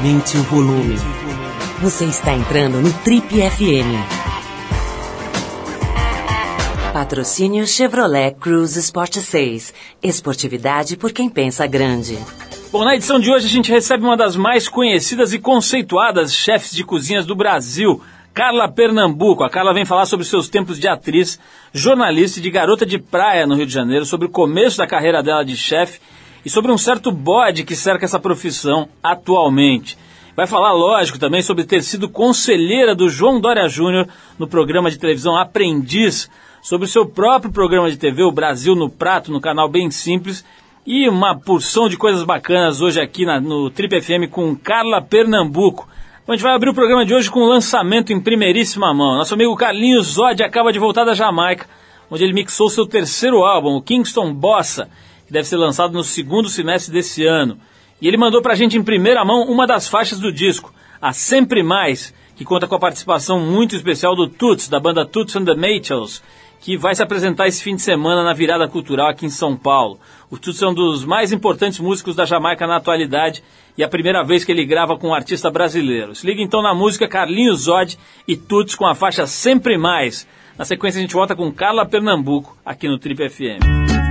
Aumente o volume. Você está entrando no Trip FM. Patrocínio Chevrolet Cruze Sport 6. Esportividade por quem pensa grande. Bom, na edição de hoje a gente recebe uma das mais conhecidas e conceituadas chefes de cozinhas do Brasil, Carla Pernambuco. A Carla vem falar sobre seus tempos de atriz, jornalista e de garota de praia no Rio de Janeiro, sobre o começo da carreira dela de chefe e sobre um certo bode que cerca essa profissão atualmente. Vai falar, lógico, também sobre ter sido conselheira do João Dória Júnior no programa de televisão Aprendiz, sobre o seu próprio programa de TV, o Brasil no Prato, no canal Bem Simples, e uma porção de coisas bacanas hoje aqui na, no Trip FM com Carla Pernambuco. A gente vai abrir o programa de hoje com um lançamento em primeiríssima mão. Nosso amigo Carlinhos Zod acaba de voltar da Jamaica, onde ele mixou seu terceiro álbum, o Kingston Bossa, que deve ser lançado no segundo semestre desse ano. E ele mandou pra gente em primeira mão uma das faixas do disco, a Sempre Mais, que conta com a participação muito especial do Toots, da banda Toots and the Maytals, que vai se apresentar esse fim de semana na virada cultural aqui em São Paulo. O Toots é um dos mais importantes músicos da Jamaica na atualidade e é a primeira vez que ele grava com um artista brasileiro. Se liga então na música Carlinhos Zod e Toots com a faixa Sempre Mais. Na sequência a gente volta com Carla Pernambuco aqui no Trip FM.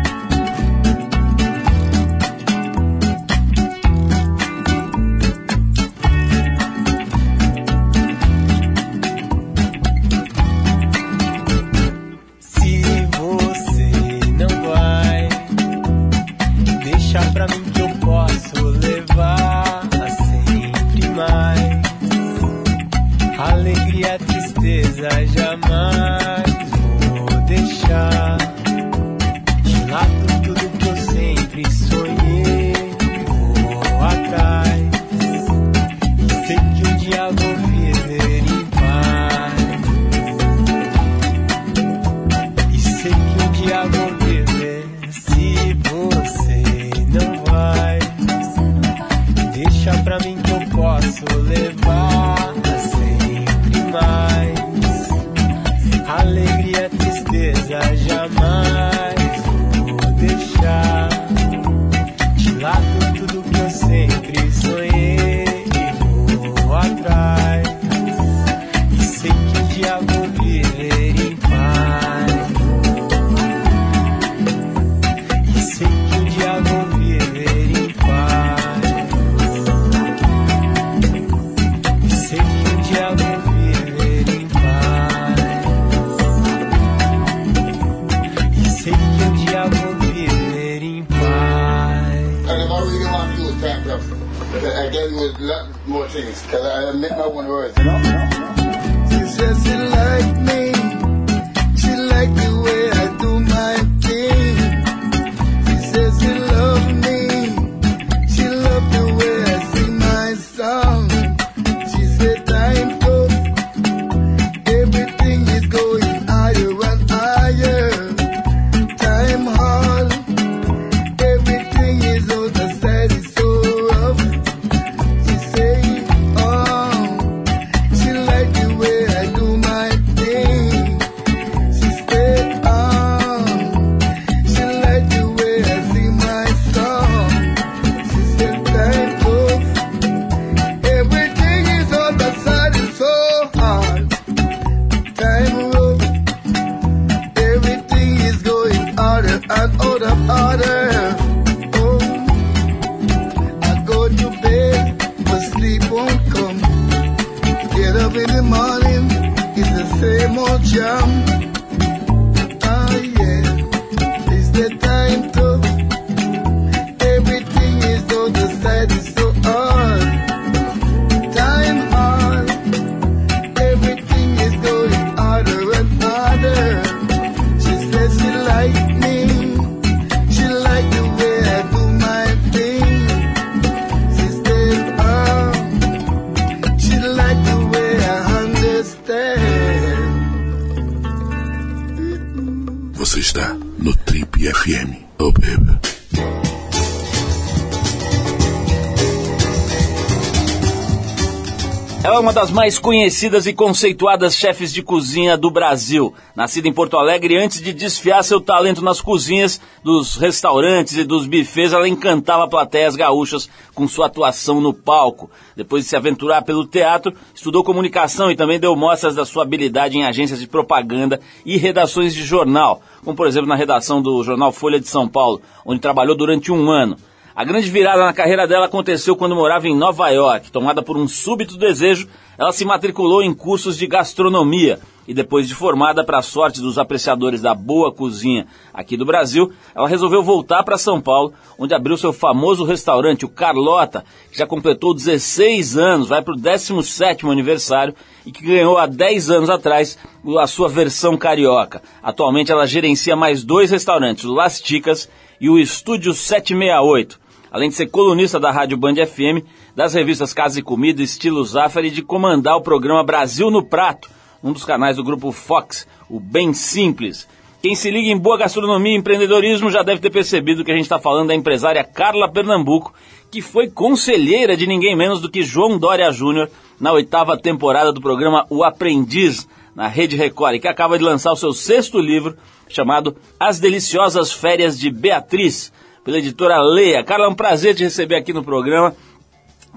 Mais conhecidas e conceituadas chefes de cozinha do Brasil. Nascida em Porto Alegre, antes de desfiar seu talento nas cozinhas dos restaurantes e dos bufês, ela encantava plateias gaúchas com sua atuação no palco. Depois de se aventurar pelo teatro, estudou comunicação e também deu mostras da sua habilidade em agências de propaganda e redações de jornal, como por exemplo na redação do jornal Folha de São Paulo, onde trabalhou durante um ano. A grande virada na carreira dela aconteceu quando morava em Nova York. Tomada por um súbito desejo, ela se matriculou em cursos de gastronomia e depois de formada para a sorte dos apreciadores da boa cozinha aqui do Brasil, ela resolveu voltar para São Paulo, onde abriu seu famoso restaurante, o Carlota, que já completou 16 anos, vai para o 17º aniversário e que ganhou há 10 anos atrás a sua versão carioca. Atualmente ela gerencia mais dois restaurantes, o Las Ticas e o Estúdio 768 além de ser colunista da Rádio Band FM, das revistas Casa e Comida, Estilo Zafari e de comandar o programa Brasil no Prato, um dos canais do grupo Fox, o Bem Simples. Quem se liga em boa gastronomia e empreendedorismo já deve ter percebido que a gente está falando da empresária Carla Pernambuco, que foi conselheira de ninguém menos do que João Dória Júnior na oitava temporada do programa O Aprendiz, na Rede Record, e que acaba de lançar o seu sexto livro, chamado As Deliciosas Férias de Beatriz, pela editora Leia. Carla, é um prazer te receber aqui no programa.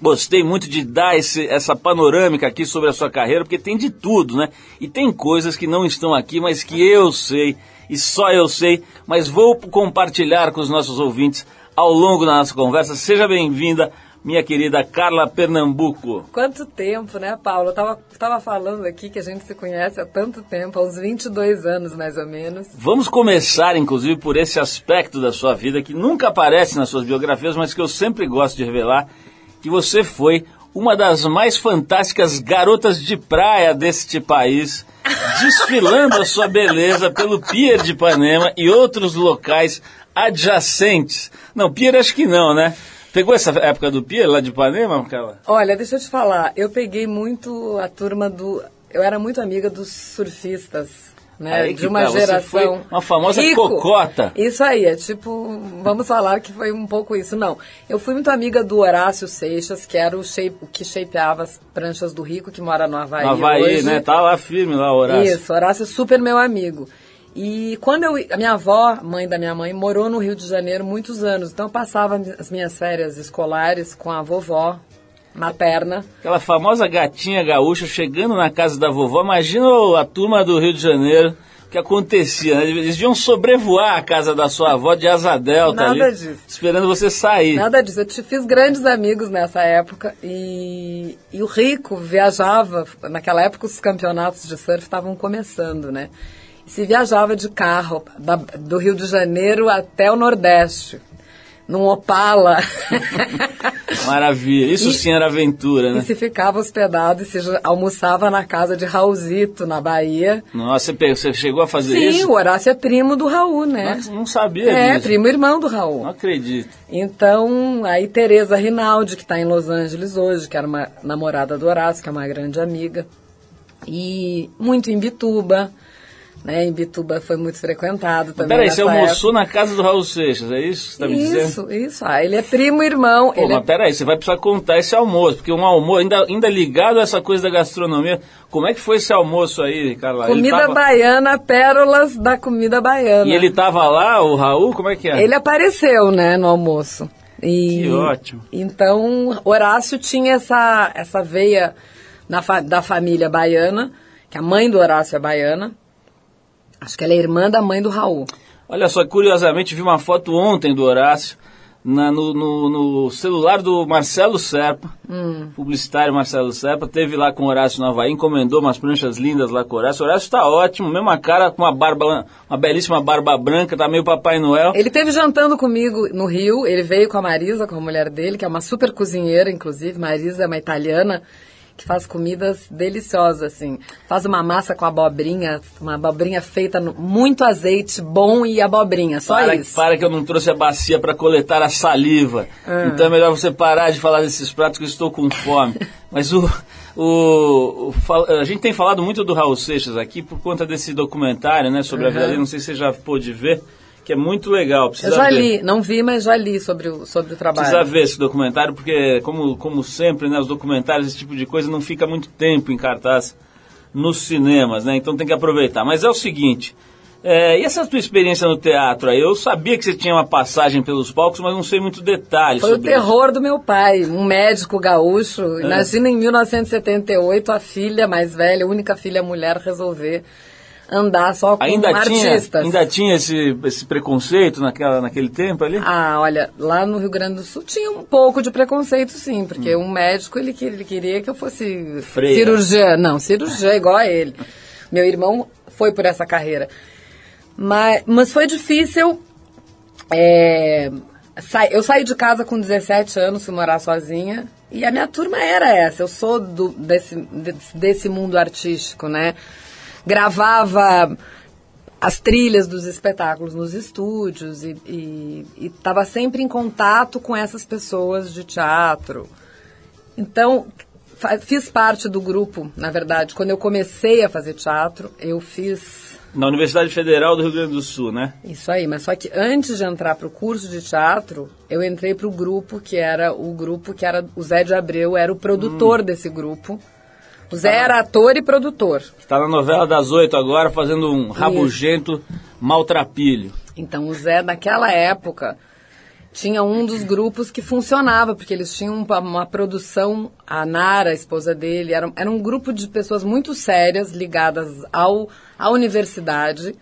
Gostei muito de dar esse, essa panorâmica aqui sobre a sua carreira, porque tem de tudo, né? E tem coisas que não estão aqui, mas que eu sei, e só eu sei, mas vou compartilhar com os nossos ouvintes ao longo da nossa conversa. Seja bem-vinda minha querida Carla Pernambuco. Quanto tempo, né, Paulo? Eu tava, tava falando aqui que a gente se conhece há tanto tempo, há uns 22 anos mais ou menos. Vamos começar, inclusive, por esse aspecto da sua vida que nunca aparece nas suas biografias, mas que eu sempre gosto de revelar, que você foi uma das mais fantásticas garotas de praia deste país, desfilando a sua beleza pelo Pier de Ipanema e outros locais adjacentes. Não, Pier acho que não, né? Pegou essa época do Pia lá de Ipanema, Carla? Olha, deixa eu te falar, eu peguei muito a turma do. Eu era muito amiga dos surfistas. Né, de uma tá, geração. uma famosa rico. cocota. Isso aí, é tipo, vamos falar que foi um pouco isso. Não, eu fui muito amiga do Horácio Seixas, que era o, shape, o que shapeava as pranchas do Rico, que mora no Havaí. No Havaí, hoje. né? Tá lá firme lá, Horácio. Isso, Horácio é super meu amigo. E quando eu, a minha avó, mãe da minha mãe, morou no Rio de Janeiro muitos anos. Então eu passava as minhas férias escolares com a vovó materna. Aquela famosa gatinha gaúcha chegando na casa da vovó. Imagina a turma do Rio de Janeiro que acontecia. Né? Eles iam sobrevoar a casa da sua avó de asa delta Nada ali, disso. esperando você sair. Nada disso. Eu te fiz grandes amigos nessa época e, e o Rico viajava. Naquela época os campeonatos de surf estavam começando, né? E se viajava de carro da- do Rio de Janeiro até o Nordeste, num Opala. Maravilha. Isso E- sim era aventura, E né? se ficava hospedado e se almoçava na casa de Raulzito, na Bahia. Nossa, você, chegou a fazer Sim, isso? o Horácio é primo do Raul, né? Não, não sabia É, disso. primo irmão do Raul. Não acredito. Então, aí Tereza Rinaldi, que está em Los Angeles hoje, que era uma namorada do Horácio, que é uma grande amiga. E muito em Bituba, né? Em Bituba foi muito frequentado também. Peraí, você almoçou na casa do Raul Seixas, é isso que você está me dizendo? Isso, isso. Ah, ele é primo irmão. Pô, ele é mas peraí, você vai precisar contar esse almoço, porque um almoço, ainda, ainda ligado a essa coisa da gastronomia, como é que foi esse almoço aí, Carla? Comida tava- baiana, pérolas da comida baiana. E ele tava lá, o Raul, como é que é? Ele apareceu, né, no almoço. E, Que ótimo. Então, Horácio tinha essa, essa veia na fa- da família baiana, que a mãe do Horácio é baiana. Acho que ela é irmã da mãe do Raul. Olha só, curiosamente, vi uma foto ontem do Horácio na- no, no- no celular do Marcelo Serpa, Hum. publicitário Marcelo Serpa, teve lá com o Horácio no Havaí, encomendou umas pranchas lindas lá com o Horácio. O Horácio tá ótimo, mesma cara, com uma barba, uma belíssima barba branca, tá meio Papai Noel. Ele teve jantando comigo no Rio, ele veio com a Marisa, com a mulher dele, que é uma super cozinheira, inclusive. Marisa é uma italiana que faz comidas deliciosas, assim. Faz uma massa com abobrinha, uma abobrinha feita no muito azeite, bom e abobrinha, só para, isso. para que eu não trouxe a bacia para coletar a saliva. Ah. Então é melhor você parar de falar desses pratos que eu estou com fome. Mas o, o, o a gente tem falado muito do Raul Seixas aqui por conta desse documentário, né, sobre a vida Uhum. dele. Não sei se você já pôde ver. Que é muito legal. Precisa Eu já ver. li, não vi, mas já li sobre o, sobre o trabalho. Precisa ver esse documentário, porque, como, como sempre, né, os documentários, esse tipo de coisa, não fica muito tempo em cartaz nos cinemas, né? Então tem que aproveitar. Mas é o seguinte, é, e essa tua experiência no teatro aí? Eu sabia que você tinha uma passagem pelos palcos, mas não sei muito detalhes Foi o terror do meu pai, um médico gaúcho. Imagina em 1978 a filha mais velha, a única filha mulher, resolver andar só com Ainda tinha, artistas. ainda tinha esse, esse preconceito naquela, naquele tempo ali? Ah, olha, lá no Rio Grande do Sul tinha um pouco de preconceito, sim, porque um médico ele, ele queria que eu fosse Freira. cirurgiã. Não, cirurgiã igual a ele. Meu irmão foi por essa carreira. Mas, mas foi difícil. é, sa- eu saí de casa com 17 anos, fui morar sozinha. E a minha turma era essa. Eu sou do, desse, desse mundo artístico, né? Gravava as trilhas dos espetáculos nos estúdios e estava sempre em contato com essas pessoas de teatro. Então, fiz parte do grupo, na verdade. Quando eu comecei a fazer teatro, eu fiz Na Universidade Federal do Rio Grande do Sul, né? isso aí. Mas só que antes de entrar para o curso de teatro, eu entrei para o grupo que era o grupo que era o Zé de Abreu, era o produtor desse grupo. O Zé era ator e produtor. Está na novela das oito agora, fazendo um rabugento maltrapilho. Então o Zé, naquela época, tinha um dos grupos que funcionava, porque eles tinham uma, uma produção, a Nara, a esposa dele, era, era um grupo de pessoas muito sérias ligadas ao, à universidade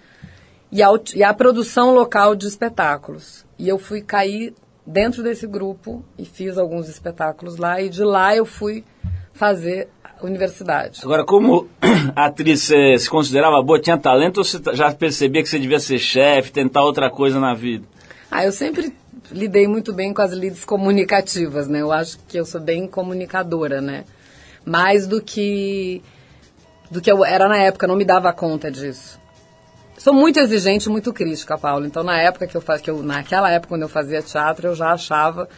e, ao, e à produção local de espetáculos. E eu fui cair dentro desse grupo e fiz alguns espetáculos lá, e de lá eu fui fazer universidade. Agora, como atriz você se considerava boa, tinha talento ou você já percebia que você devia ser chefe, tentar outra coisa na vida? Ah, eu sempre lidei muito bem com as leads comunicativas, né? Eu acho que eu sou bem comunicadora, né? Mais do que do que eu era na época, não me dava conta disso. Sou muito exigente, muito crítica, Paulo. Então, na época que eu fazia, que eu, naquela época quando eu fazia teatro, eu já achava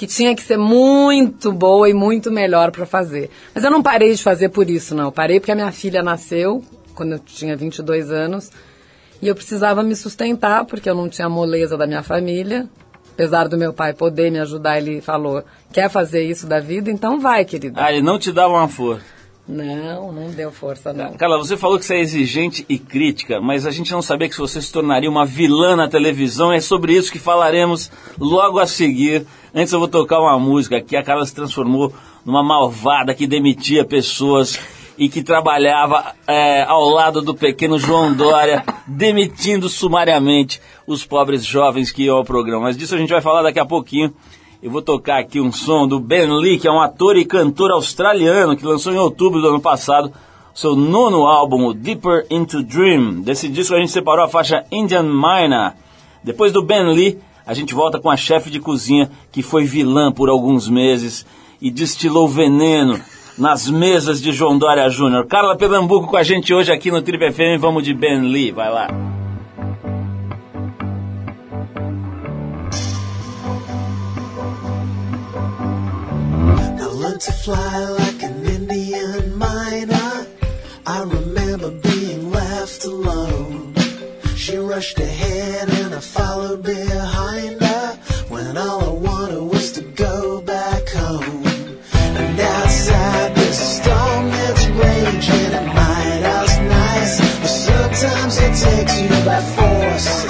que tinha que ser muito boa e muito melhor para fazer. Mas eu não parei de fazer por isso, não. Eu parei porque a minha filha nasceu quando eu tinha 22 anos e eu precisava me sustentar porque eu não tinha a moleza da minha família. Apesar do meu pai poder me ajudar, ele falou: quer fazer isso da vida? Então vai, querida. Ah, ele não te dava uma força. Não, não deu força, não. Carla, você falou que você é exigente e crítica, mas a gente não sabia que você se tornaria uma vilã na televisão. É sobre isso que falaremos logo a seguir. Antes eu vou tocar uma música aqui. A Carla se transformou numa malvada que demitia pessoas e que trabalhava é, ao lado do pequeno João Dória, demitindo sumariamente os pobres jovens que iam ao programa. Mas disso a gente vai falar daqui a pouquinho. Eu vou tocar aqui um som do Ben Lee, que é um ator e cantor australiano que lançou em outubro do ano passado seu nono álbum, o Deeper Into Dream. Desse disco a gente separou a faixa Indian Miner. Depois do Ben Lee, a gente volta com a chefe de cozinha que foi vilã por alguns meses e destilou veneno nas mesas de João Dória Júnior. Carla Pernambuco com a gente hoje aqui no Trip FM. Vamos de Ben Lee, vai lá. To fly like an Indian miner. I remember being left alone. She rushed ahead and I followed behind her when all I wanted was to go back home. And outside there's a storm that's raging at night. I was nice, but sometimes it takes you by force.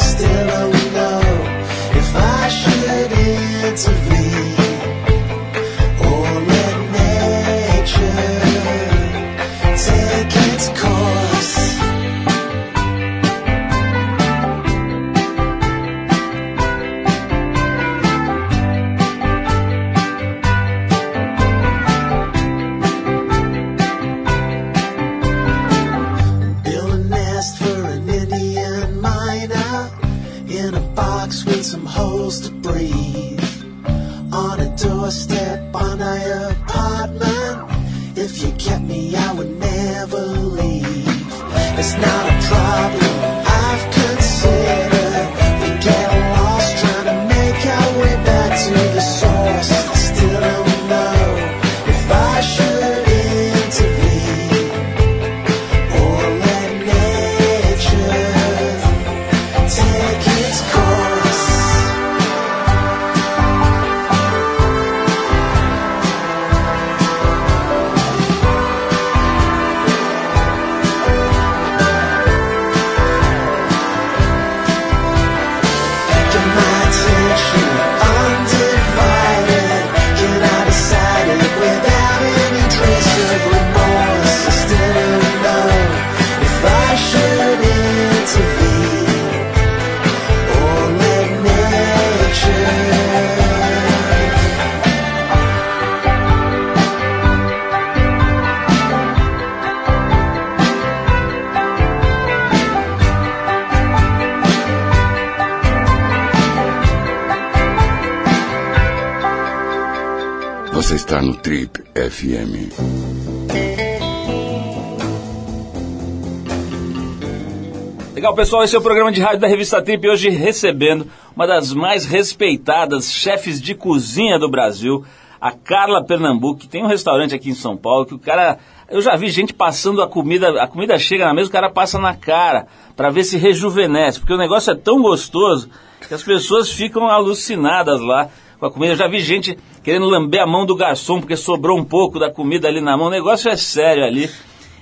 Legal, pessoal, esse é o programa de rádio da revista Trip, hoje recebendo uma das mais respeitadas chefes de cozinha do Brasil, a Carla Pernambuco, que tem um restaurante aqui em São Paulo, que o cara. Eu já vi gente passando a comida, a comida chega na mesa, o cara passa na cara para ver se rejuvenesce, porque o negócio é tão gostoso que as pessoas ficam alucinadas lá com a comida. Eu já vi gente querendo lamber a mão do garçom porque sobrou um pouco da comida ali na mão. O negócio é sério ali.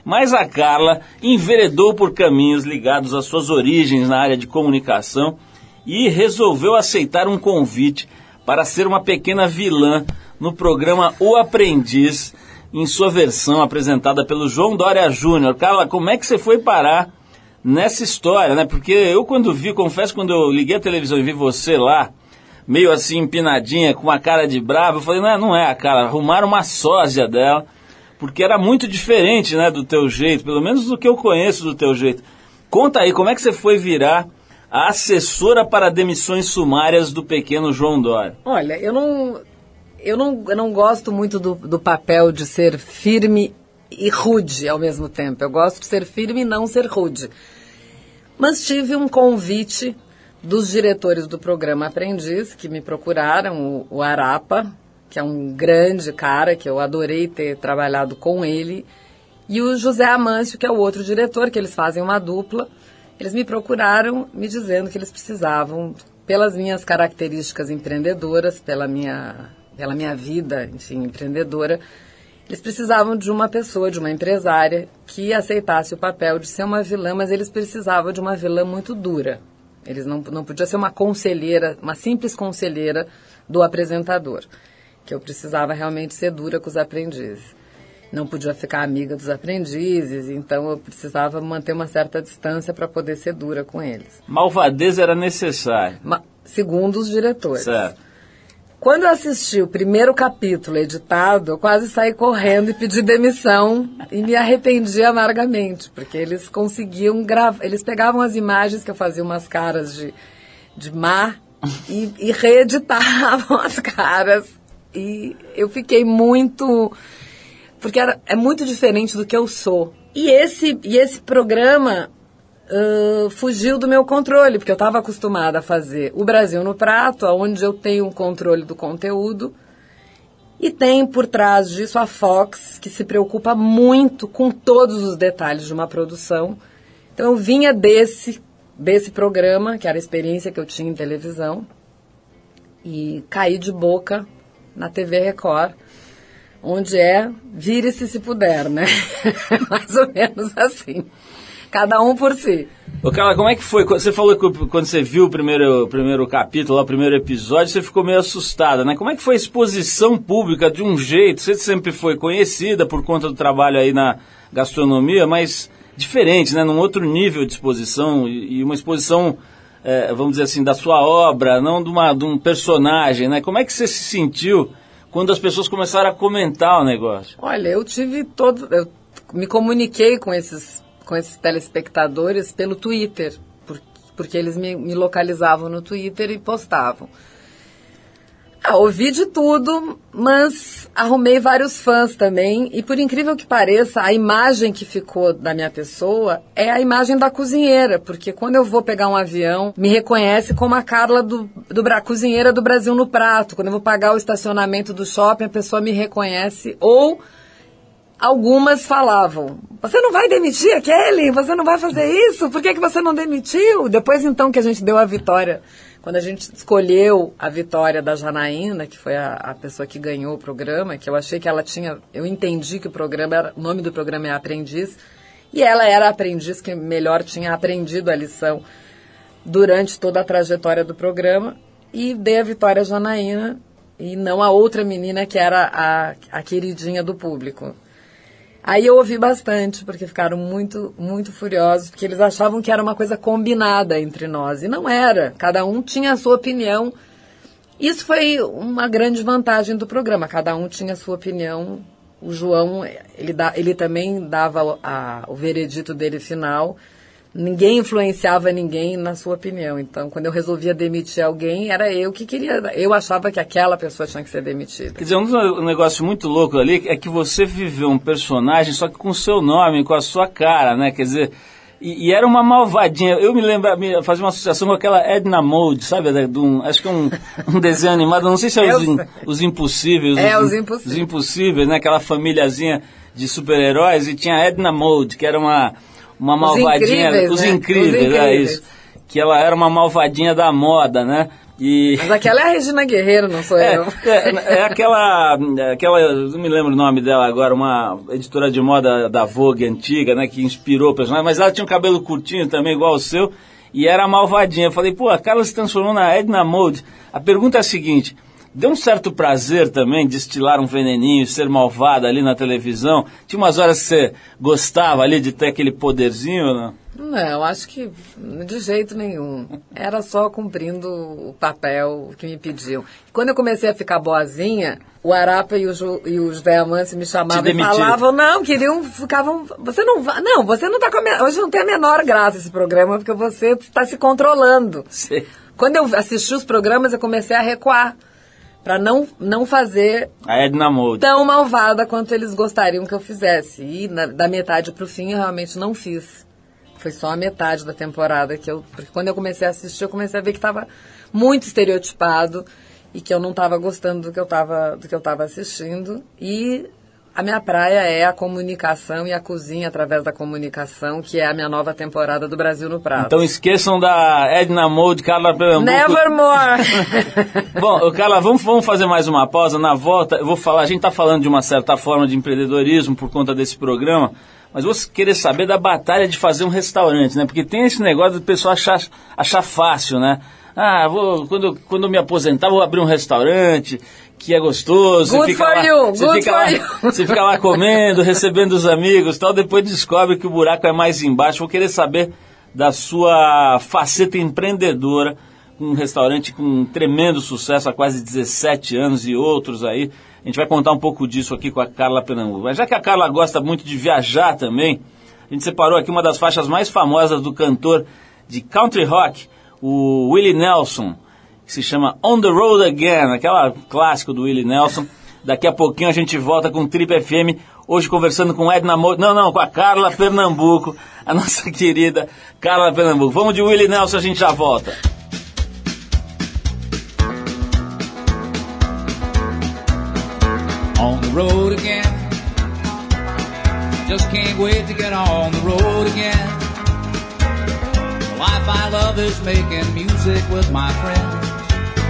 Mas a Carla enveredou por caminhos ligados às suas origens na área de comunicação e resolveu aceitar um convite para ser uma pequena vilã no programa O Aprendiz, em sua versão apresentada pelo João Dória Júnior. Carla, como é que você foi parar nessa história, né? Porque eu quando vi, confesso, quando eu liguei a televisão e vi você lá, meio assim empinadinha, com uma cara de brava, eu falei, não é, não é a cara, arrumaram uma sósia dela, porque era muito diferente, né, do teu jeito, pelo menos do que eu conheço do teu jeito. Conta aí, como é que você foi virar a assessora para demissões sumárias do pequeno João Dória? Olha, eu não, eu não, eu não gosto muito do, do papel de ser firme e rude ao mesmo tempo. Eu gosto de ser firme e não ser rude. Mas tive um convite dos diretores do programa Aprendiz, que me procuraram, o, o Arapa, que é um grande cara, que eu adorei ter trabalhado com ele, e o José Amâncio, que é o outro diretor, que eles fazem uma dupla. Eles me procuraram me dizendo que eles precisavam, pelas minhas características empreendedoras, pela minha, pela minha vida, enfim, empreendedora, eles precisavam de uma pessoa, de uma empresária, que aceitasse o papel de ser uma vilã, mas eles precisavam de uma vilã muito dura. Eles não, não podia ser uma conselheira, uma simples conselheira do apresentador. Que eu precisava realmente ser dura com os aprendizes. Não podia ficar amiga dos aprendizes, então eu precisava manter uma certa distância para poder ser dura com eles. Malvadeza era necessária. Ma- segundo os diretores. Certo. Quando eu assisti o primeiro capítulo editado, eu quase saí correndo e pedi demissão e me arrependi amargamente, porque eles conseguiam gravar, eles pegavam as imagens que eu fazia umas caras de, de má e, e reeditavam as caras. E eu fiquei muito. Porque era, é muito diferente do que eu sou. E esse, e esse programa ãh, fugiu do meu controle, porque eu estava acostumada a fazer o Brasil no Prato, onde eu tenho um controle do conteúdo. E tem por trás disso a Fox, que se preocupa muito com todos os detalhes de uma produção. Então eu vinha desse, desse programa, que era a experiência que eu tinha em televisão, e caí de boca na TV Record, onde é vire-se se puder, né? Mais ou menos assim. Cada um por si. Ô, Carla, como é que foi? Você falou que quando você viu o primeiro, o primeiro capítulo, o primeiro episódio, você ficou meio assustada, né? Como é que foi a exposição pública de um jeito? Você sempre foi conhecida por conta do trabalho aí na gastronomia, mas diferente, né? Num outro nível de exposição e e uma exposição, é, vamos dizer assim, da sua obra, não de, uma, de um personagem, né? Como é que você se sentiu quando as pessoas começaram a comentar o negócio? Olha, eu tive todo. Eu me comuniquei com esses, com esses telespectadores pelo Twitter, por- porque eles me, me localizavam no Twitter e postavam. Ah, ouvi de tudo, mas arrumei vários fãs também. E por incrível que pareça, a imagem que ficou da minha pessoa é a imagem da cozinheira. Porque quando eu vou pegar um avião, me reconhece como a Carla do, do Bra- cozinheira do Brasil no prato. Quando eu vou pagar o estacionamento do shopping, a pessoa me reconhece. Ou algumas falavam: Você não vai demitir aquele? Você não vai fazer isso? Por que, que você não demitiu? Depois, então, que a gente deu a vitória, quando a gente escolheu a vitória da Janaína, que foi a, a pessoa que ganhou o programa, que eu achei que ela tinha. Eu entendi que o programa era. O nome do programa é Aprendiz. E ela era a aprendiz que melhor tinha aprendido a lição durante toda a trajetória do programa. E dei a vitória à Janaína e não a outra menina que era a, a queridinha do público. Aí eu ouvi bastante, porque ficaram muito, muito furiosos, porque eles achavam que era uma coisa combinada entre nós. E não era. Cada um tinha a sua opinião. Isso foi uma grande vantagem do programa. Cada um tinha a sua opinião. O João, ele, dá, ele também dava a- o veredito dele final, ninguém influenciava ninguém na sua opinião. Então, quando eu resolvia demitir alguém, era eu que queria. Eu achava que aquela pessoa tinha que ser demitida. Quer dizer, um negócio muito louco ali é que você viveu um personagem só que com o seu nome, com a sua cara, né? Quer dizer, e, e era uma malvadinha. Eu me lembro, me fazia uma associação com aquela Edna Mode, sabe? de um- acho que é um, um desenho animado, não sei se é os, in- os Impossíveis. É, Os Impossíveis. Os Impossíveis, né? Aquela famíliazinha de super-heróis e tinha a Edna Mode, que era uma, uma Os malvadinha. Incríveis, os né? incríveis, Os é Incríveis. isso. Que ela era uma malvadinha da moda, né? E... Mas aquela é a Regina Guerreiro, não sou É, eu. é, é aquela, aquela, não me lembro o nome dela agora, uma editora de moda da Vogue antiga, né, que inspirou o personagem, mas ela tinha um cabelo curtinho também, igual o seu, e era malvadinha. Eu falei, pô, a Carla se transformou na Edna Mode. A pergunta é a seguinte, deu um certo prazer também de estilar um veneninho, ser malvada ali na televisão? Tinha umas horas que você gostava ali de ter aquele poderzinho, ou não? Não, acho que de jeito nenhum. Era só cumprindo o papel que me pediam. Quando eu comecei a ficar boazinha, o Arapa e o, Ju, e o José Amâncio me chamavam e falavam, não, queriam, ficavam, você não vai, não, você não tá com a, hoje não tem a menor graça esse programa, porque você está se controlando. Você- Quando eu assisti os programas, eu comecei a recuar, para não, não fazer A Edna Mode. tão malvada quanto eles gostariam que eu fizesse. E na- da metade pro fim eu realmente não fiz. Foi só a metade da temporada que eu. Porque quando eu comecei a assistir, eu comecei a ver que estava muito estereotipado e que eu não estava gostando do que eu estava do que eu estava assistindo. E a minha praia é a comunicação e a cozinha através da comunicação, que é a minha nova temporada do Brasil no Prato. Então esqueçam da Edna Mode, Carla Pernambuco. Nevermore! Bom, Carla, vamos, vamos fazer mais uma pausa. Na volta, eu vou falar, a gente está falando de uma certa forma de empreendedorismo por conta desse programa, mas vou querer saber da batalha de fazer um restaurante, né? Porque tem esse negócio do pessoal achar, achar fácil, né? Ah, vou, quando, quando eu me aposentar, vou abrir um restaurante que é gostoso. Good você fica for lá, you, você good fica for lá, you. Você fica lá comendo, recebendo os amigos tal, depois descobre que o buraco é mais embaixo. Vou querer saber da sua faceta empreendedora, um restaurante com um tremendo sucesso há quase 17 anos e outros aí. A gente vai contar um pouco disso aqui com a Carla Pernambuco. Mas já que a Carla gosta muito de viajar também, a gente separou aqui uma das faixas mais famosas do cantor de country rock, o Willie Nelson, que se chama On the Road Again, aquela clássico do Willie Nelson. Daqui a pouquinho a gente volta com Trip FM, hoje conversando com Edna Mo... Não, não, com a Carla Pernambuco, a nossa querida Carla Pernambuco. Vamos de Willie Nelson, a gente já volta. on the road again. Just can't wait to get on the road again. The life I love is making music with my friends.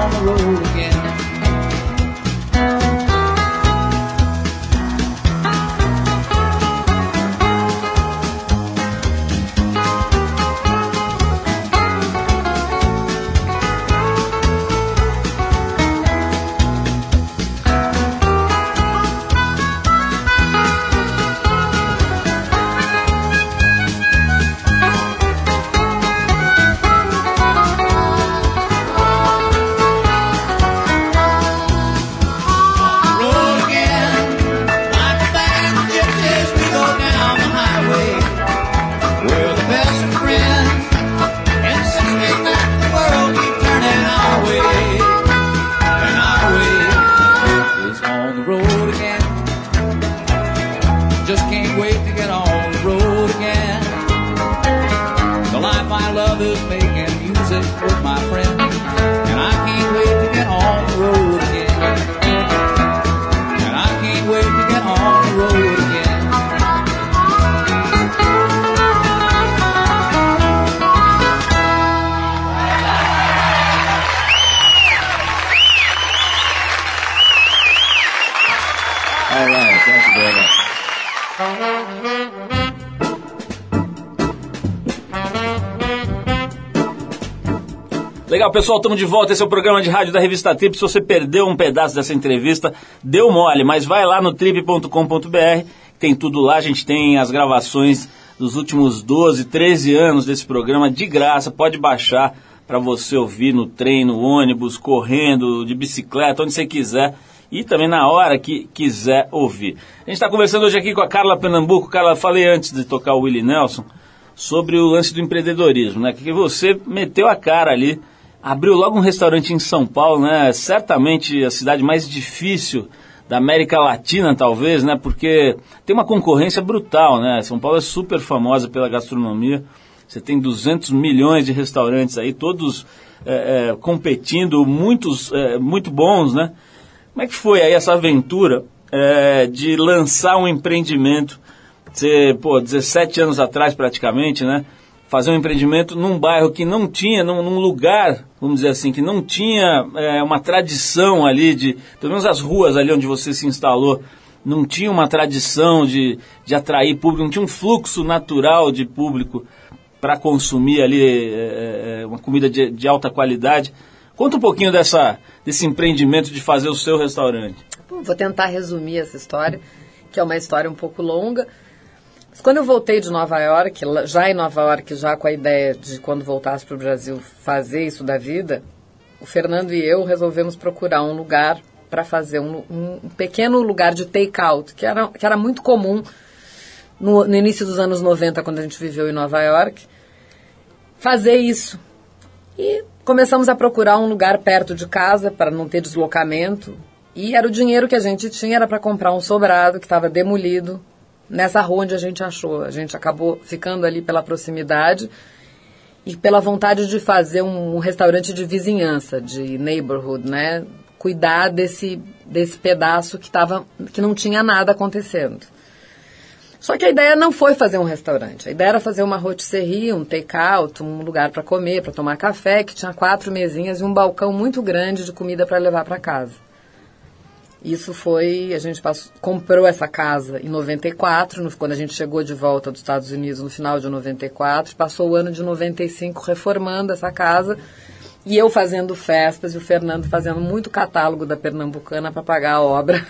On the road again. Pessoal, estamos de volta. Esse é o programa de rádio da revista Trip. Se você perdeu um pedaço dessa entrevista, deu mole, mas vai lá no trip.com.br, tem tudo lá. A gente tem as gravações dos últimos 12, 13 anos desse programa de graça. Pode baixar para você ouvir no trem, no ônibus, correndo, de bicicleta, onde você quiser. E também na hora que quiser ouvir. A gente está conversando hoje aqui com a Carla Pernambuco. Carla, falei antes de tocar o Willie Nelson sobre o lance do empreendedorismo, né? Que você meteu a cara ali abriu logo um restaurante em São Paulo, né? Certamente a cidade mais difícil da América Latina, talvez, né? Porque tem uma concorrência brutal, né? São Paulo é super famosa pela gastronomia. Você tem 200 milhões de restaurantes aí, todos é, é, competindo, muitos é, muito bons, né? Como é que foi aí essa aventura é, de lançar um empreendimento? Você, pô, 17 anos atrás praticamente, né? Fazer um empreendimento num bairro que não tinha, num, num lugar, vamos dizer assim, que não tinha é, uma tradição ali de, pelo menos as ruas ali onde você se instalou, não tinha uma tradição de, de atrair público, não tinha um fluxo natural de público para consumir ali é, é, uma comida de, de, alta qualidade. Conta um pouquinho dessa, desse empreendimento de fazer o seu restaurante. Vou tentar resumir essa história, que é uma história um pouco longa. Quando eu voltei de Nova York, já em Nova York, já com a ideia de quando voltasse para o Brasil fazer isso da vida, o Fernando e eu resolvemos procurar um lugar para fazer um, um, pequeno lugar de take-out, que era, que era muito comum no, no, início dos anos 90, quando a gente viveu em Nova York, fazer isso. E começamos a procurar um lugar perto de casa para não ter deslocamento. E era o dinheiro que a gente tinha, era para comprar um sobrado que estava demolido, nessa rua onde a gente achou. A gente acabou ficando ali pela proximidade e pela vontade de fazer um, um restaurante de vizinhança, de neighborhood, né? Cuidar desse, desse pedaço que, tava, que não tinha nada acontecendo. Só que a ideia não foi fazer um restaurante. A ideia era fazer uma rotisserie, um take-out, um lugar para comer, para tomar café, que tinha quatro mesinhas e um balcão muito grande de comida para levar para casa. Isso foi, a gente passou, comprou essa casa em 94, no, quando a gente chegou de volta dos Estados Unidos no final de 94, passou o ano de 95 reformando essa casa e eu fazendo festas e o Fernando fazendo muito catálogo da Pernambucana para pagar a obra.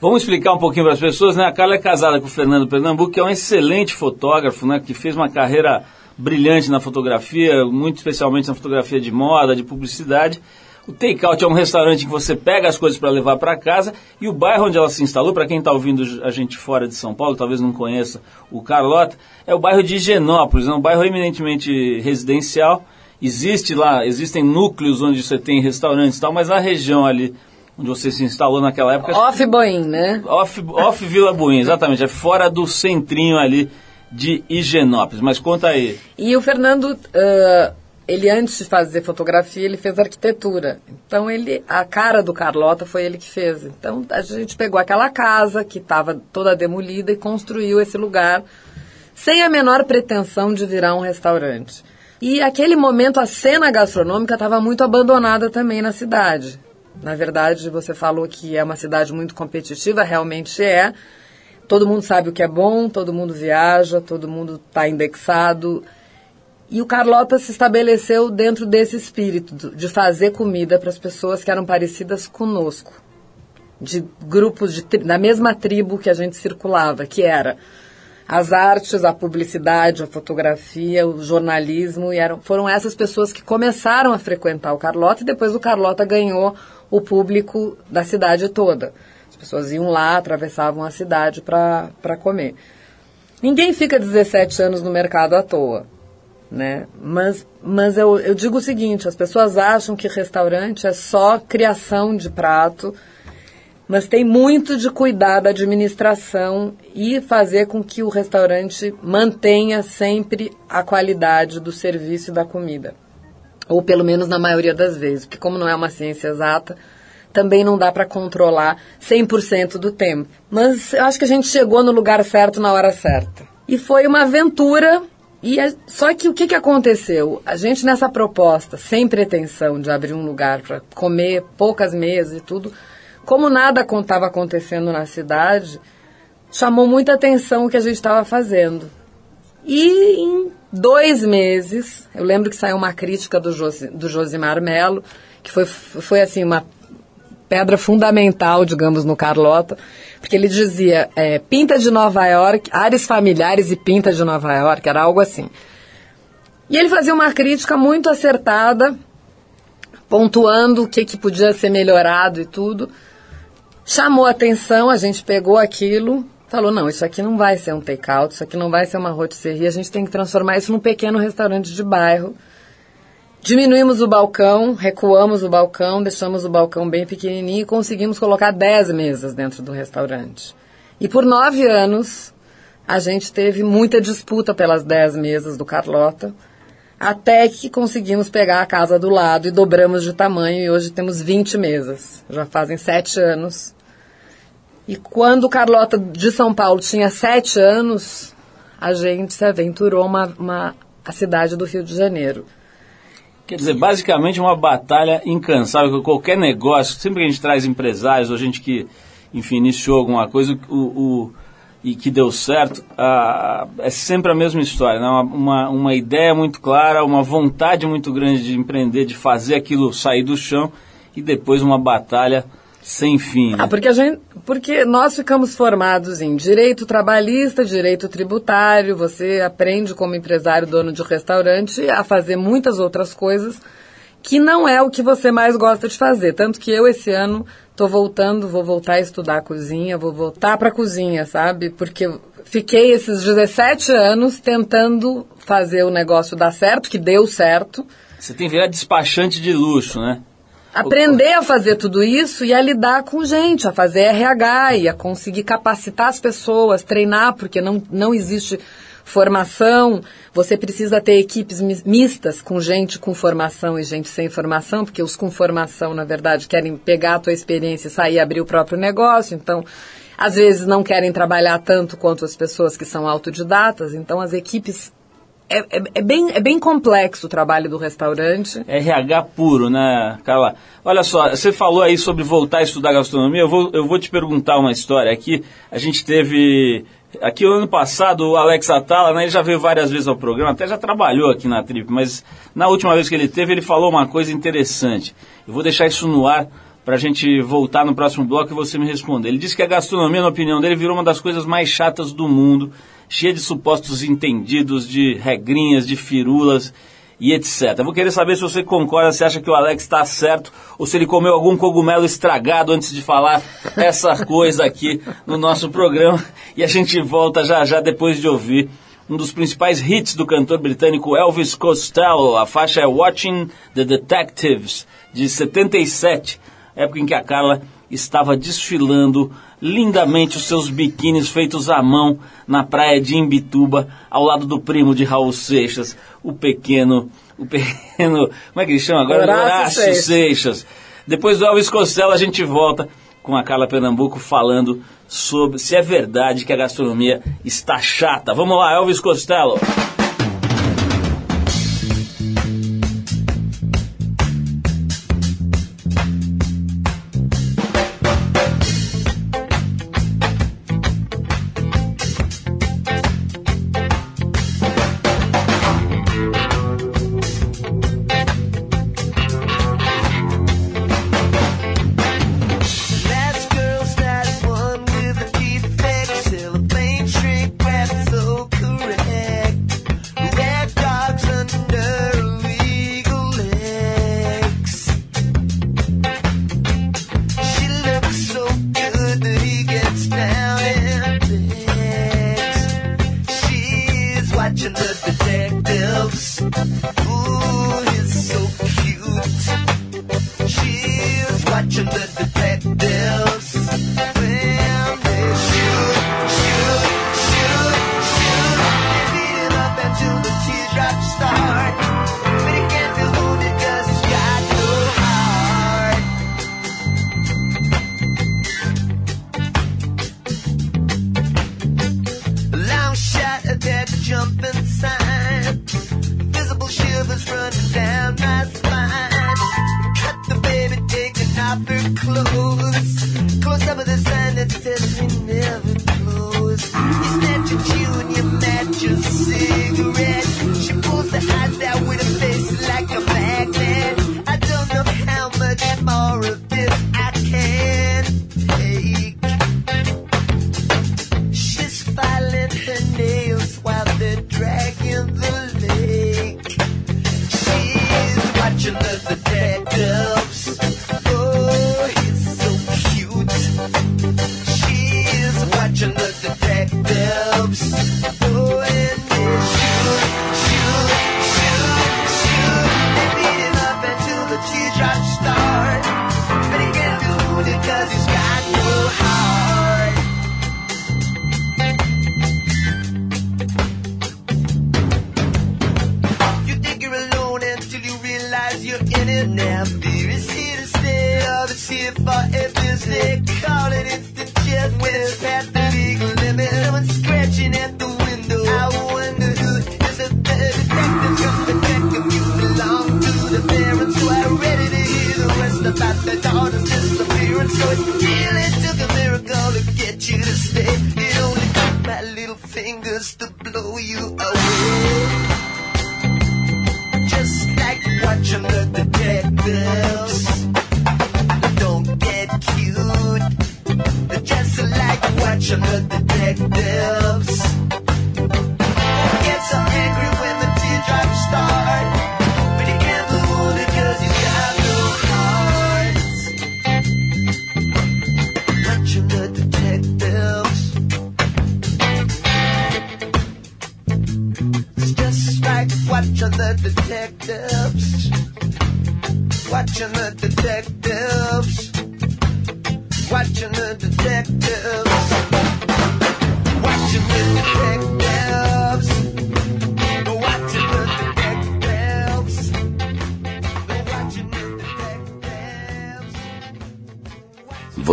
Vamos explicar um pouquinho para as pessoas, né? A Carla é casada com o Fernando Pernambuco, que é um excelente fotógrafo, né? Que fez uma carreira brilhante na fotografia, muito especialmente na fotografia de moda, de publicidade. O takeout é um restaurante que você pega as coisas para levar para casa e o bairro onde ela se instalou, para quem está ouvindo a gente fora de São Paulo, talvez não conheça o Carlota, é o bairro de Higienópolis, é um bairro eminentemente residencial. Existe lá, existem núcleos onde você tem restaurantes e tal, mas na região ali onde você se instalou naquela época... Off Boim, né? Off, off Vila Boim, exatamente, é fora do centrinho ali de Higienópolis. Mas conta aí. E o Fernando... Uh ele antes de fazer fotografia, ele fez arquitetura. Então ele, a cara do Carlota foi ele que fez. Então a gente pegou aquela casa que estava toda demolida e construiu esse lugar sem a menor pretensão de virar um restaurante. E aquele momento a cena gastronômica estava muito abandonada também na cidade. Na verdade, você falou que é uma cidade muito competitiva, realmente é. Todo mundo sabe o que é bom, todo mundo viaja, todo mundo está indexado. E o Carlota se estabeleceu dentro desse espírito de fazer comida para as pessoas que eram parecidas conosco, de grupos de, da mesma tribo que a gente circulava, que era as artes, a publicidade, a fotografia, o jornalismo, e eram, foram essas pessoas que começaram a frequentar o Carlota e depois o Carlota ganhou o público da cidade toda. As pessoas iam lá, atravessavam a cidade para comer. Ninguém fica 17 anos no mercado à toa né? Mas, mas eu, eu digo o seguinte, as pessoas acham que restaurante é só criação de prato, mas tem muito de cuidar da administração e fazer com que o restaurante mantenha sempre a qualidade do serviço e da comida. Ou pelo menos na maioria das vezes, porque como não é uma ciência exata, também não dá para controlar 100% do tempo. Mas eu acho que a gente chegou no lugar certo na hora certa. E foi uma aventura e é, só que o que, que aconteceu? A gente nessa proposta, sem pretensão de abrir um lugar para comer poucas mesas e tudo, como nada estava acontecendo na cidade, chamou muita atenção o que a gente estava fazendo. E em dois meses, eu lembro que saiu uma crítica do, Josi, do Josimar Melo, que foi, foi assim, uma pedra fundamental, digamos, no Carlota, porque ele dizia é, Pinta de Nova York, Ares Familiares e Pinta de Nova York, era algo assim. E ele fazia uma crítica muito acertada, pontuando o que, que podia ser melhorado e tudo. Chamou atenção, a gente pegou aquilo, falou, não, isso aqui não vai ser um take-out, isso aqui não vai ser uma rotisserie, a gente tem que transformar isso num pequeno restaurante de bairro. Diminuímos o balcão, recuamos o balcão, deixamos o balcão bem pequenininho e conseguimos colocar 10 mesas dentro do restaurante. E por nove anos, a gente teve muita disputa pelas 10 mesas do Carlota, até que conseguimos pegar a casa do lado e dobramos de tamanho e hoje temos 20 mesas. Já fazem sete anos. E quando o Carlota de São Paulo tinha sete anos, a gente se aventurou uma, uma, a cidade do Rio de Janeiro. Quer dizer, basicamente uma batalha incansável qualquer negócio. Sempre que a gente traz empresários ou gente que, enfim, iniciou alguma coisa o, o, e que deu certo, a, é sempre a mesma história. Né? Uma, uma, uma ideia muito clara, uma vontade muito grande de empreender, de fazer aquilo sair do chão e depois uma batalha sem fim. Né? Ah, porque, a gente, porque nós ficamos formados em direito trabalhista, direito tributário, você aprende como empresário, dono de restaurante, a fazer muitas outras coisas que não é o que você mais gosta de fazer. Tanto que eu, esse ano, estou voltando, vou voltar a estudar a cozinha, vou voltar para a cozinha, sabe? Porque fiquei esses 17 anos tentando fazer o negócio dar certo, que deu certo. Você tem virado despachante de luxo, né? Aprender a fazer tudo isso e a lidar com gente, a fazer RH e a conseguir capacitar as pessoas, treinar, porque não, não existe formação. Você precisa ter equipes mis- mistas com gente com formação e gente sem formação, porque os com formação, na verdade, querem pegar a tua experiência e sair e abrir o próprio negócio. Então, às vezes não querem trabalhar tanto quanto as pessoas que são autodidatas. Então, as equipes. É, é, é bem, é bem complexo o trabalho do restaurante. RH puro, né, Carla? Olha só, você falou aí sobre voltar a estudar gastronomia. Eu vou, eu vou te perguntar uma história aqui. A gente teve. Aqui o ano passado, o Alex Atala, né, ele já veio várias vezes ao programa, até já trabalhou aqui na Trip, mas na última vez que ele teve, ele falou uma coisa interessante. Eu vou deixar isso no ar para a gente voltar no próximo bloco e você me responder. Ele disse que a gastronomia, na opinião dele, virou uma das coisas mais chatas do mundo, cheia de supostos entendidos, de regrinhas, de firulas e etc. Vou querer saber se você concorda, se acha que o Alex está certo ou se ele comeu algum cogumelo estragado antes de falar essa coisa aqui no nosso programa. E a gente volta já já depois de ouvir um dos principais hits do cantor britânico Elvis Costello. A faixa é Watching the Detectives, de 77, época em que a Carla estava desfilando lindamente os seus biquínis feitos à mão na praia de Imbituba, ao lado do primo de Raul Seixas, o pequeno, o pequeno, como é que ele chama agora? Horácio Seixas. Seixas. Depois do Elvis Costello a gente volta com a Carla Pernambuco falando sobre se é verdade que a gastronomia está chata. Vamos lá, Elvis Costello.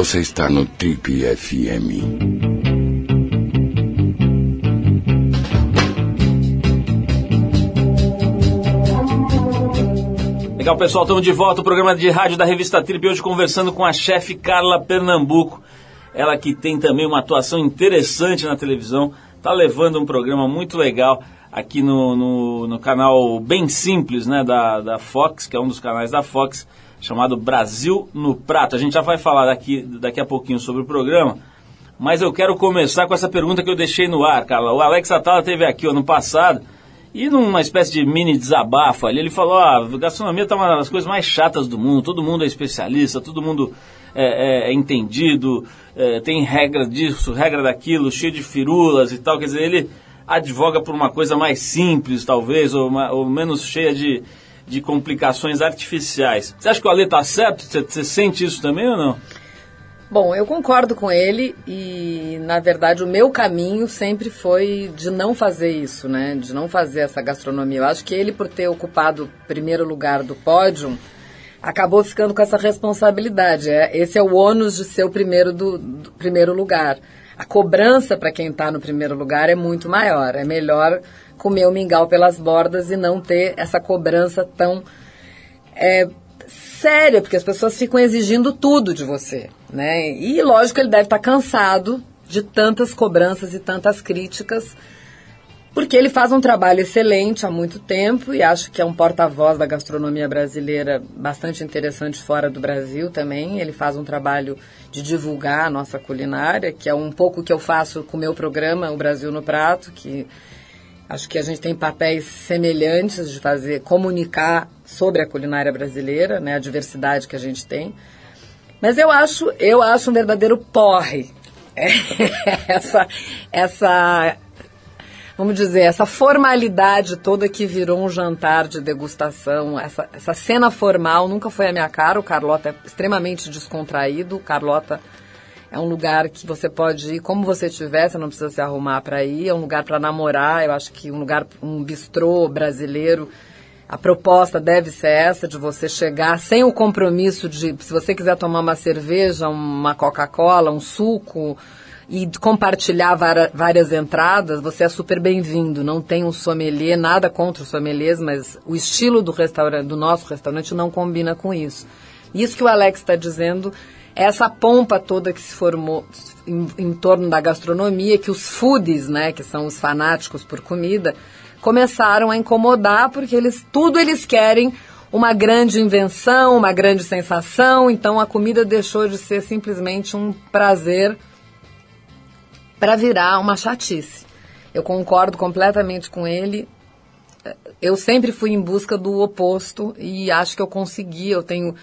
Você está no Trip FM. Legal, pessoal, estamos de volta. O programa de rádio da revista Trip hoje conversando com a chefe Carla Pernambuco. Ela que tem também uma atuação interessante na televisão, está levando um programa muito legal aqui no, no, no canal bem simples né, da, da Fox, que é um dos canais da Fox, chamado Brasil no Prato. A gente já vai falar daqui, daqui a pouquinho sobre o programa, mas eu quero começar com essa pergunta que eu deixei no ar, Carla. O Alex Atala esteve aqui ano passado e numa espécie de mini desabafo ali, ele falou: ah, a gastronomia está uma das coisas mais chatas do mundo, todo mundo é especialista, todo mundo é, é- é entendido, é, tem regra disso, regra daquilo, cheio de firulas e tal. Quer dizer, ele advoga por uma coisa mais simples, talvez, ou, uma- ou menos cheia de, de complicações artificiais. Você acha que o Ale está certo? Você, você sente isso também ou não? Bom, eu concordo com ele e, na verdade, o meu caminho sempre foi de não fazer isso, né? De não fazer essa gastronomia. Eu acho que ele, por ter ocupado o primeiro lugar do pódio, acabou ficando com essa responsabilidade. É, esse é o ônus de ser o primeiro do, do primeiro lugar. A cobrança para quem está no primeiro lugar é muito maior. É melhor comer o mingau pelas bordas e não ter essa cobrança tão é, séria, porque as pessoas ficam exigindo tudo de você, né? E lógico ele deve estar cansado de tantas cobranças e tantas críticas, porque ele faz um trabalho excelente há muito tempo e acho que é um porta-voz da gastronomia brasileira bastante interessante fora do Brasil também. Ele faz um trabalho de divulgar a nossa culinária, que é um pouco que eu faço com o meu programa, O Brasil no Prato, que Acho que a gente tem papéis semelhantes de fazer, comunicar sobre a culinária brasileira, né, a diversidade que a gente tem. Mas eu acho, eu acho um verdadeiro porre. É, essa, essa, vamos dizer, essa formalidade toda que virou um jantar de degustação, essa, essa cena formal nunca foi a minha cara. O Carlota é extremamente descontraído. O Carlota é um lugar que você pode ir como você estiver, você não precisa se arrumar para ir. É um lugar para namorar. Eu acho que um lugar, um bistrô brasileiro. A proposta deve ser essa, de você chegar sem o compromisso de, se você quiser tomar uma cerveja, uma Coca-Cola, um suco e compartilhar várias entradas, você é super bem-vindo. Não tem um sommelier, nada contra os sommeliers, mas o estilo do restaurante, do nosso restaurante não combina com isso. Isso que o Alex está dizendo essa pompa toda que se formou em, em torno da gastronomia, que os foodies, né, que são os fanáticos por comida, começaram a incomodar porque eles tudo eles querem uma grande invenção, uma grande sensação, então a comida deixou de ser simplesmente um prazer para virar uma chatice. Eu concordo completamente com ele. Eu sempre fui em busca do oposto e acho que eu consegui. Eu tenho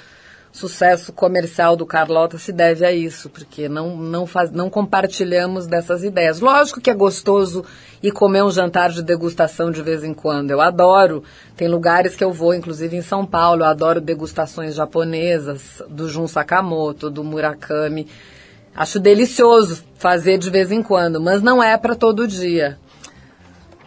sucesso comercial do Carlota se deve a isso, porque não, não, faz, não compartilhamos dessas ideias. Lógico que é gostoso ir comer um jantar de degustação de vez em quando. Eu adoro. Tem lugares que eu vou, inclusive em São Paulo, eu adoro degustações japonesas, do Jun Sakamoto, do Murakami. Acho delicioso fazer de vez em quando, mas não é para todo dia.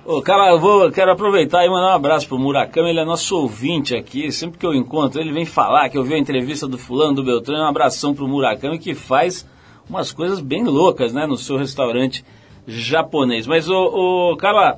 Ô, cara, eu vou, quero aproveitar e mandar um abraço pro Murakami, ele é nosso ouvinte aqui. Sempre que eu encontro, ele vem falar que eu vi a entrevista do fulano, do Beltrano, um abração pro Murakami que faz umas coisas bem loucas, né, no seu restaurante japonês. Mas, ô, ô cara,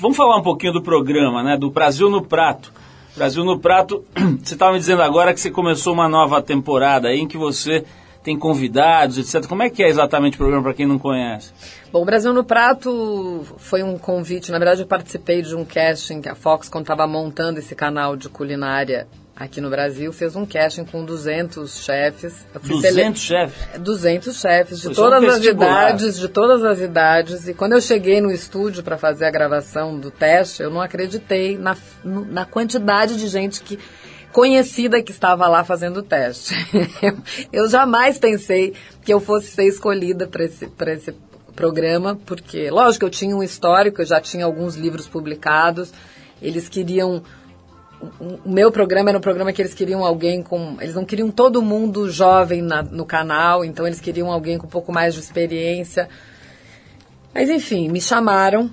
vamos falar um pouquinho do programa, né, do Brasil no Prato. Brasil no Prato, você estava me dizendo agora que você começou uma nova temporada aí em que você tem convidados, etc. Como é que é exatamente o programa para quem não conhece? Bom, o Brasil no Prato foi um convite. Na verdade, eu participei de um casting que a Fox, quando estava montando esse canal de culinária aqui no Brasil, fez um casting com 200 chefes. Eu fui 200 chefes? 200 chefes de Foi só um todas as idades, de todas as idades. E quando eu cheguei no estúdio para fazer a gravação do teste, eu não acreditei na, na quantidade de gente que conhecida que estava lá fazendo o teste. Eu- eu jamais pensei que eu fosse ser escolhida para esse, pra esse programa, porque, lógico, eu tinha um histórico, eu já tinha alguns livros publicados, eles queriam o meu programa era um programa que eles queriam alguém com. Eles não queriam todo mundo jovem na- no canal, então eles queriam alguém com um pouco mais de experiência. Mas enfim, me chamaram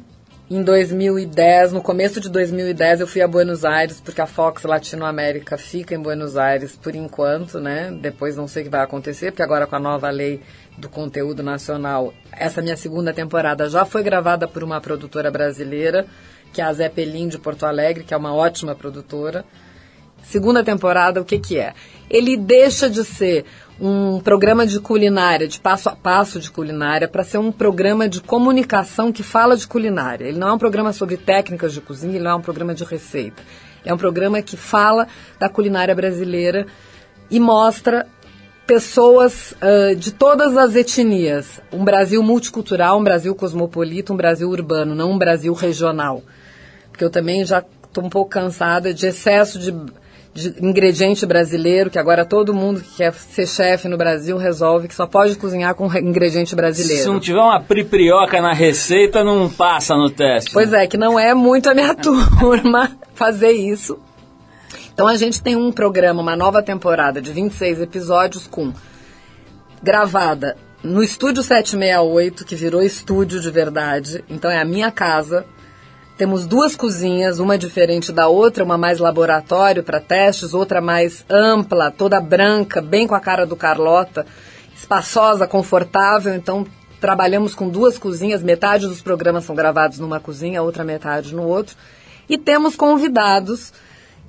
em 2010, no começo de 2010 eu fui a Buenos Aires, porque a Fox Latinoamérica fica em Buenos Aires por enquanto, né? Depois não sei o que vai acontecer, porque agora com a nova lei do conteúdo nacional, essa minha segunda temporada já foi gravada por uma produtora brasileira, que é a Zé Pelim de Porto Alegre, que é uma ótima produtora. Segunda temporada, o que que é? Ele deixa de ser um programa de culinária, de passo a passo de culinária, para ser um programa de comunicação que fala de culinária. Ele não é um programa sobre técnicas de cozinha, ele não é um programa de receita. É um programa que fala da culinária brasileira e mostra pessoas ah, de todas as etnias. Um Brasil multicultural, um Brasil cosmopolita, um Brasil urbano, não um Brasil regional porque eu também já estou um pouco cansada de excesso de, de ingrediente brasileiro, que agora todo mundo que quer ser chefe no Brasil resolve que só pode cozinhar com re- ingrediente brasileiro. Se não tiver uma priprioca na receita, não passa no teste. Pois é, que não é muito a minha turma fazer isso. Então a gente tem um programa, uma nova temporada de 26 episódios com gravada no estúdio 768, que virou estúdio de verdade. Então é a minha casa. Temos duas cozinhas, uma diferente da outra, uma mais laboratório para testes, outra mais ampla, toda branca, bem com a cara do Carlota, espaçosa, confortável. Então trabalhamos com duas cozinhas, metade dos programas são gravados numa cozinha, a outra metade no outro. E temos convidados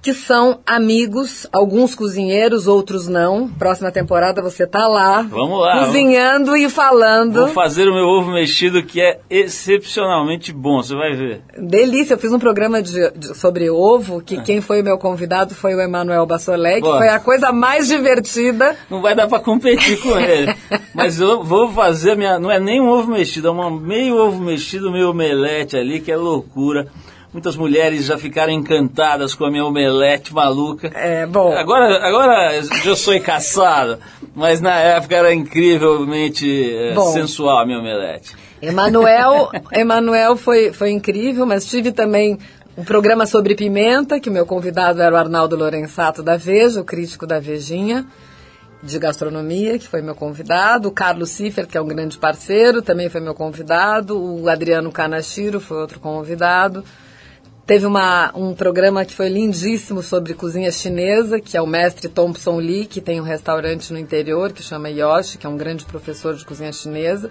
que são amigos, alguns cozinheiros, outros não. Próxima temporada você tá lá, Vamos lá, cozinhando e falando. Vou fazer o meu ovo mexido que é excepcionalmente bom, você vai ver. Delícia, eu fiz um programa de- de- sobre ovo, que quem foi o meu convidado foi o Emanuel Bassolé, que Boa. foi a coisa mais divertida. Não vai dar pra competir com ele. Mas eu vou fazer a minha. Não é nem um ovo mexido, é uma meio ovo mexido, meio omelete ali, que é loucura. Muitas mulheres já ficaram encantadas com a minha omelete maluca. É, bom. Agora, agora eu sou caçado, mas na época era incrivelmente eh, sensual a minha omelete. Emanuel, Emanuel foi, foi incrível, mas tive também um programa sobre pimenta, que o meu convidado era o Arnaldo Lorenzato da Veja, o crítico da Vejinha, de gastronomia, que foi meu convidado. O Carlos Ciffer, que é um grande parceiro, também foi meu convidado. O Adriano Kanashiro foi outro convidado. Teve uma, um programa que foi lindíssimo sobre cozinha chinesa, que é o mestre Thompson Lee, que tem um restaurante no interior que chama Yoshi, que é um grande professor de cozinha chinesa.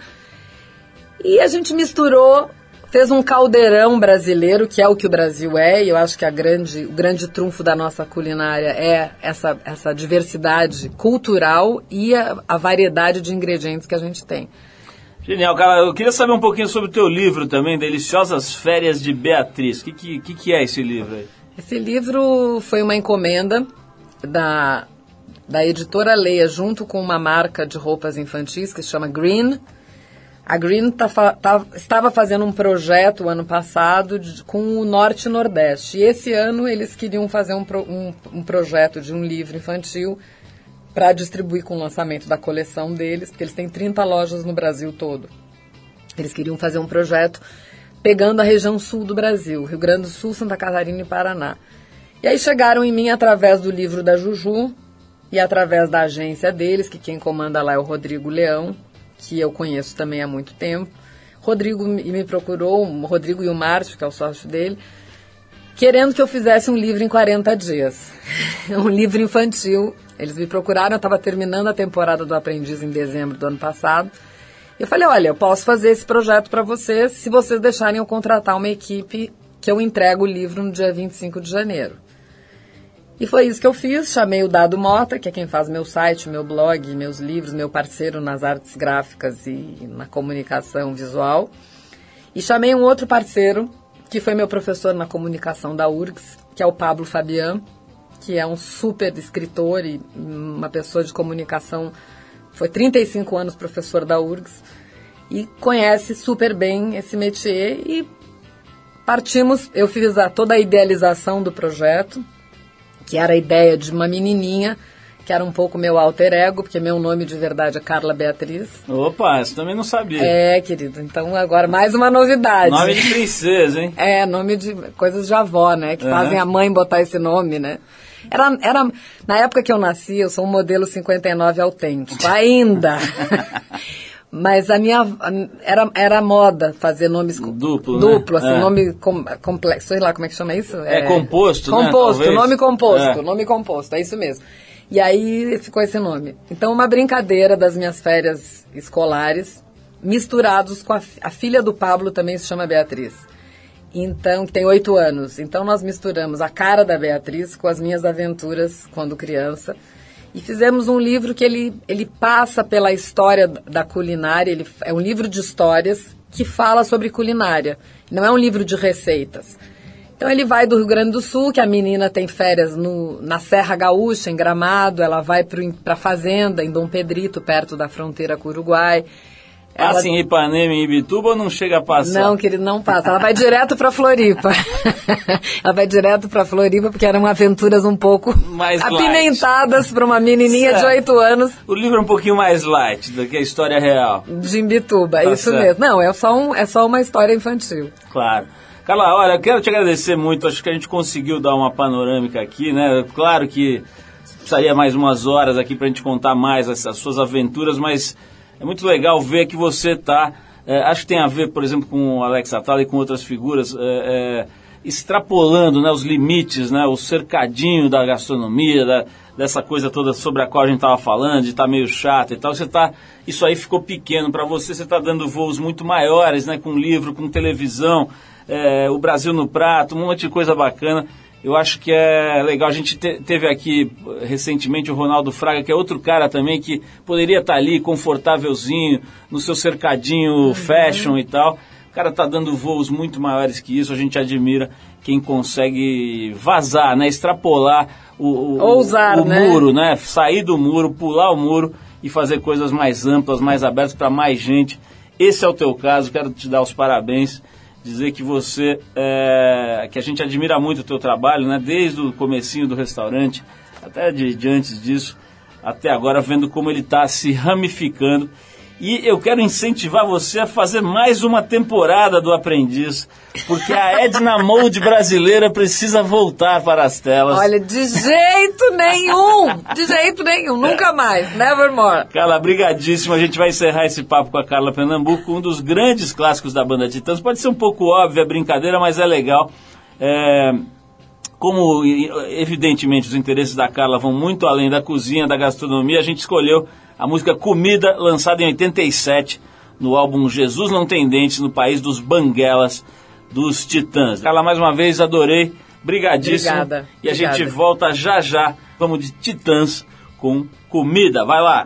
E a gente misturou fez um caldeirão brasileiro, que é o que o Brasil é, e eu acho que a grande, o grande trunfo da nossa culinária é essa, essa diversidade cultural e a, a variedade de ingredientes que a gente tem. Genial, cara. Eu queria saber um pouquinho sobre o teu livro também, Deliciosas Férias de Beatriz. O que, que, que, é esse livro aí? Esse livro foi uma encomenda da, da editora Leia, junto com uma marca de roupas infantis que se chama Green. A Green tá tá- estava fazendo um projeto ano passado de- com o Norte e Nordeste. E esse ano eles queriam fazer um, pro- um- um projeto de um livro infantil para distribuir com o lançamento da coleção deles, porque eles têm 30 lojas no Brasil todo. Eles queriam fazer um projeto pegando a região sul do Brasil, Rio Grande do Sul, Santa Catarina e Paraná. E aí chegaram em mim através do livro da Juju e através da agência deles, que quem comanda lá é o Rodrigo Leão, que eu conheço também há muito tempo. Rodrigo me procurou, Rodrigo e o Márcio, que é o sócio dele, querendo que eu fizesse um livro em 40 dias. um livro infantil. Eles me procuraram, eu estava terminando a temporada do Aprendiz em dezembro do ano passado. Eu falei, olha, eu posso fazer esse projeto para vocês se vocês deixarem eu contratar uma equipe que eu entrego o livro no dia 25 de janeiro. E foi isso que eu fiz, chamei o Dado Mota, que é quem faz meu site, meu blog, meus livros, meu parceiro nas artes gráficas e na comunicação visual. E chamei um outro parceiro, que foi meu professor na comunicação da URGS, que é o Pablo Fabian, que é um super escritor e uma pessoa de comunicação, foi 35 anos professor da URGS, e conhece super bem esse métier e partimos, eu fiz a, toda a idealização do projeto, que era a ideia de uma menininha, que era um pouco meu alter ego, porque meu nome de verdade é Carla Beatriz. Opa, essa também não sabia. É, querido, então agora mais uma novidade. Nome de princesa, hein? É, nome de coisas de avó, né? Que Aham. fazem a mãe botar esse nome, né? Era, era, na época que eu nasci, eu sou um modelo 59 autêntico, ainda. Mas a minha. Era, era moda fazer nomes. co- Duplo, né? Duplo, assim, É. nome com, complexo. Sei lá como é que chama isso? É composto, né, Composto, talvez? nome composto, É. nome composto, é isso mesmo. E aí ficou esse nome. Então, uma brincadeira das minhas férias escolares, misturados com a, a filha do Pablo, também se chama Beatriz. Então, que tem oito anos. Então, nós misturamos a cara da Beatriz com as minhas aventuras quando criança. E fizemos um livro que ele, ele passa pela história da culinária. Ele é um livro de histórias que fala sobre culinária. Não é um livro de receitas. Então ele vai do Rio Grande do Sul, que a menina tem férias no, na Serra Gaúcha, em Gramado, ela vai para a fazenda, em Dom Pedrito, perto da fronteira com o Uruguai. Ela- Passa em Ipanema e Ibituba ou não chega a passar? Não, querido, não passa. Ela vai direto para Floripa. ela vai direto para Floripa porque eram aventuras um pouco Mais apimentadas para uma menininha de Certo. oito anos O livro é um pouquinho mais light do que a história real. de Imbituba. Tá isso certo. mesmo. Não, é só, um, é só uma história infantil. Claro. Carla, olha, eu quero te agradecer muito. Acho que a gente conseguiu dar uma panorâmica aqui, né? Claro que precisaria mais umas horas aqui pra gente contar mais essas suas aventuras, mas é muito legal ver que você tá. é, acho que tem a ver, por exemplo, com o Alex Atala e com outras figuras. é, é, extrapolando né, os limites, né, o cercadinho da gastronomia, da, dessa coisa toda sobre a qual a gente estava falando, de estar meio chato e tal. Você tá, isso aí ficou pequeno para você, você está dando voos muito maiores, né, com livro, com televisão, é, o Brasil no prato, um monte de coisa bacana. Eu acho que é legal. A gente te- teve aqui eh, recentemente o Ronaldo Fraga, que é outro cara também que poderia estar ali confortávelzinho, no seu cercadinho fashion e tal. O cara tá dando voos muito maiores que isso, a gente admira quem consegue vazar, né? Extrapolar o, o, Ousar, o né? muro, né? Sair do muro, pular o muro e fazer coisas mais amplas, mais abertas para mais gente. Esse é o teu caso, quero te dar os parabéns, dizer que você, é, que a gente admira muito o teu trabalho, né? Desde o comecinho do restaurante, até de, de antes disso, até agora, vendo como ele está se ramificando. E eu quero incentivar você a fazer mais uma temporada do Aprendiz, porque a Edna Mold brasileira precisa voltar para as telas. Olha, de jeito nenhum! De jeito nenhum, nunca mais, nevermore. Carla, brigadíssimo. A gente vai encerrar esse papo com a Carla Pernambuco, um dos grandes clássicos da banda Titãs. Pode ser um pouco óbvia a brincadeira, mas é legal. É, Como, evidentemente, os interesses da Carla vão muito além da cozinha, da gastronomia, a gente escolheu a música Comida, lançada em 87, no álbum Jesus Não Tem Dentes, no país dos Banguelas dos Titãs. Carla, mais uma vez, adorei. Brigadíssimo. Obrigada, E a obrigada. gente volta já já. Vamos de Titãs com comida. Vai lá.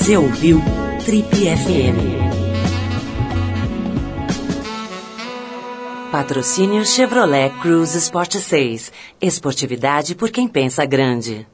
Você ouviu Trip FM. Patrocínio Chevrolet Cruze Sport 6. Esportividade por quem pensa grande.